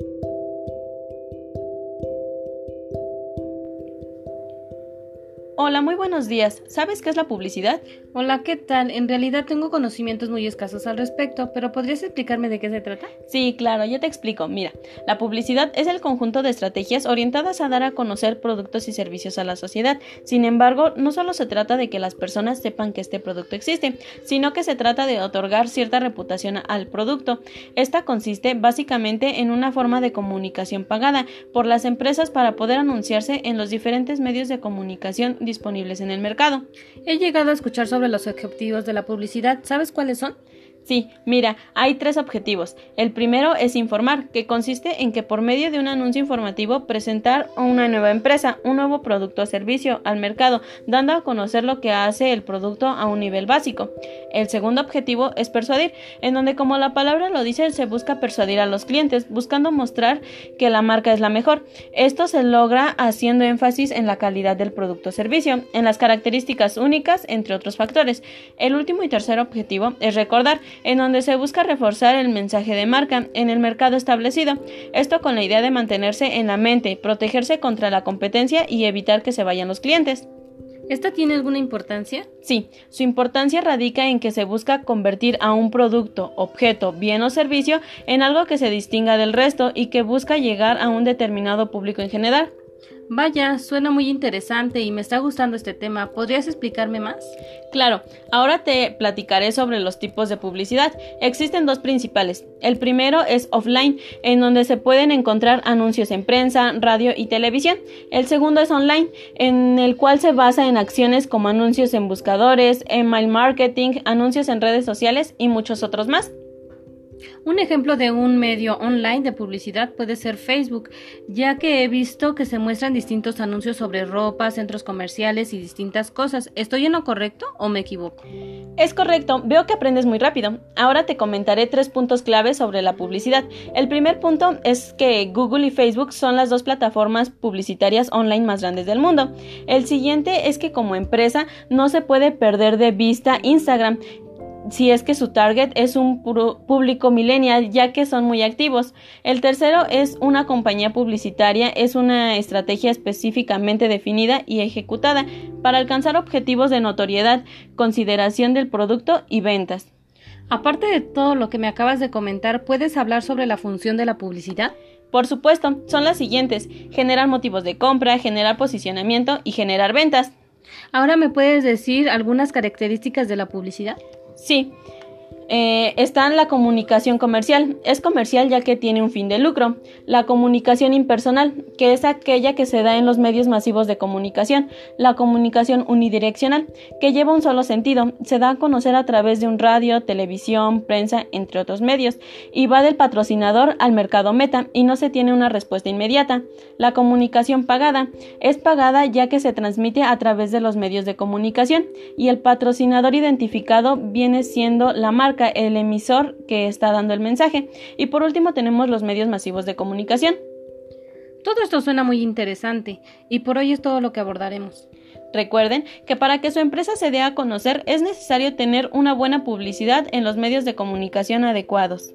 Thank you. Hola, muy buenos días. ¿Sabes qué es la publicidad? Hola, ¿qué tal? En realidad tengo conocimientos muy escasos al respecto, pero ¿podrías explicarme de qué se trata? Sí, claro, yo te explico. Mira, la publicidad es el conjunto de estrategias orientadas a dar a conocer productos y servicios a la sociedad. Sin embargo, no solo se trata de que las personas sepan que este producto existe, sino que se trata de otorgar cierta reputación al producto. Esta consiste básicamente en una forma de comunicación pagada por las empresas para poder anunciarse en los diferentes medios de comunicación disponibles en el mercado. He llegado a escuchar sobre los objetivos de la publicidad. ¿Sabes cuáles son? Sí, mira, hay tres objetivos. El primero es informar, que consiste en que por medio de un anuncio informativo presentar una nueva empresa, un nuevo producto o servicio al mercado, dando a conocer lo que hace el producto a un nivel básico. El segundo objetivo es persuadir, en donde como la palabra lo dice, se busca persuadir a los clientes, buscando mostrar que la marca es la mejor. Esto se logra haciendo énfasis en la calidad del producto o servicio, en las características únicas, entre otros factores. El último y tercer objetivo es recordar, en donde se busca reforzar el mensaje de marca en el mercado establecido, esto con la idea de mantenerse en la mente, protegerse contra la competencia y evitar que se vayan los clientes. ¿Esta tiene alguna importancia? Sí, su importancia radica en que se busca convertir a un producto, objeto, bien o servicio en algo que se distinga del resto y que busca llegar a un determinado público en general. Vaya, suena muy interesante y me está gustando este tema. ¿Podrías explicarme más? Claro, ahora te platicaré sobre los tipos de publicidad. Existen dos principales. El primero es offline, en donde se pueden encontrar anuncios en prensa, radio y televisión. El segundo es online, en el cual se basa en acciones como anuncios en buscadores, email marketing, anuncios en redes sociales y muchos otros más. Un ejemplo de un medio online de publicidad puede ser Facebook, ya que he visto que se muestran distintos anuncios sobre ropa, centros comerciales y distintas cosas. ¿Estoy en lo correcto o me equivoco? Es correcto, veo que aprendes muy rápido. Ahora te comentaré tres puntos claves sobre la publicidad. El primer punto es que Google y Facebook son las dos plataformas publicitarias online más grandes del mundo. El siguiente es que como empresa no se puede perder de vista Instagram, si es que su target es un público millennial, ya que son muy activos. El tercero es una compañía publicitaria, es una estrategia específicamente definida y ejecutada para alcanzar objetivos de notoriedad, consideración del producto y ventas. Aparte de todo lo que me acabas de comentar, ¿puedes hablar sobre la función de la publicidad? Por supuesto, son las siguientes, generar motivos de compra, generar posicionamiento y generar ventas. Ahora me puedes decir algunas características de la publicidad. Sí. Eh, está en la comunicación comercial. Es comercial ya que tiene un fin de lucro. La comunicación impersonal, que es aquella que se da en los medios masivos de comunicación. La comunicación unidireccional, que lleva un solo sentido. Se da a conocer a través de un radio, televisión, prensa, entre otros medios. Y va del patrocinador al mercado meta y no se tiene una respuesta inmediata. La comunicación pagada es pagada ya que se transmite a través de los medios de comunicación. Y el patrocinador identificado viene siendo la marca el emisor que está dando el mensaje. Y por último tenemos los medios masivos de comunicación. Todo esto suena muy interesante y por hoy es todo lo que abordaremos. Recuerden que para que su empresa se dé a conocer es necesario tener una buena publicidad en los medios de comunicación adecuados.